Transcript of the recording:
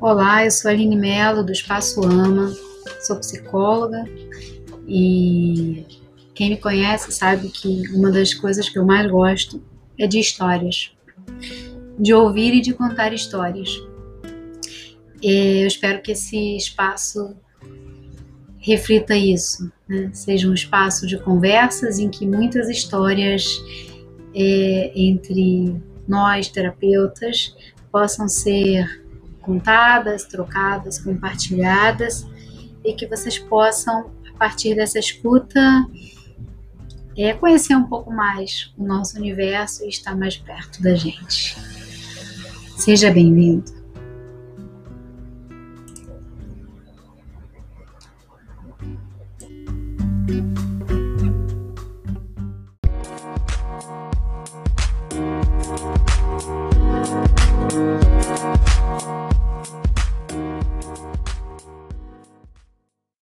Olá, eu sou a Aline Mello do Espaço Ama, sou psicóloga e quem me conhece sabe que uma das coisas que eu mais gosto é de histórias de ouvir e de contar histórias. Eu espero que esse espaço reflita isso, né? seja um espaço de conversas em que muitas histórias é, entre nós, terapeutas, possam ser contadas, trocadas, compartilhadas e que vocês possam, a partir dessa escuta, é, conhecer um pouco mais o nosso universo e estar mais perto da gente. Seja bem-vindo. Thank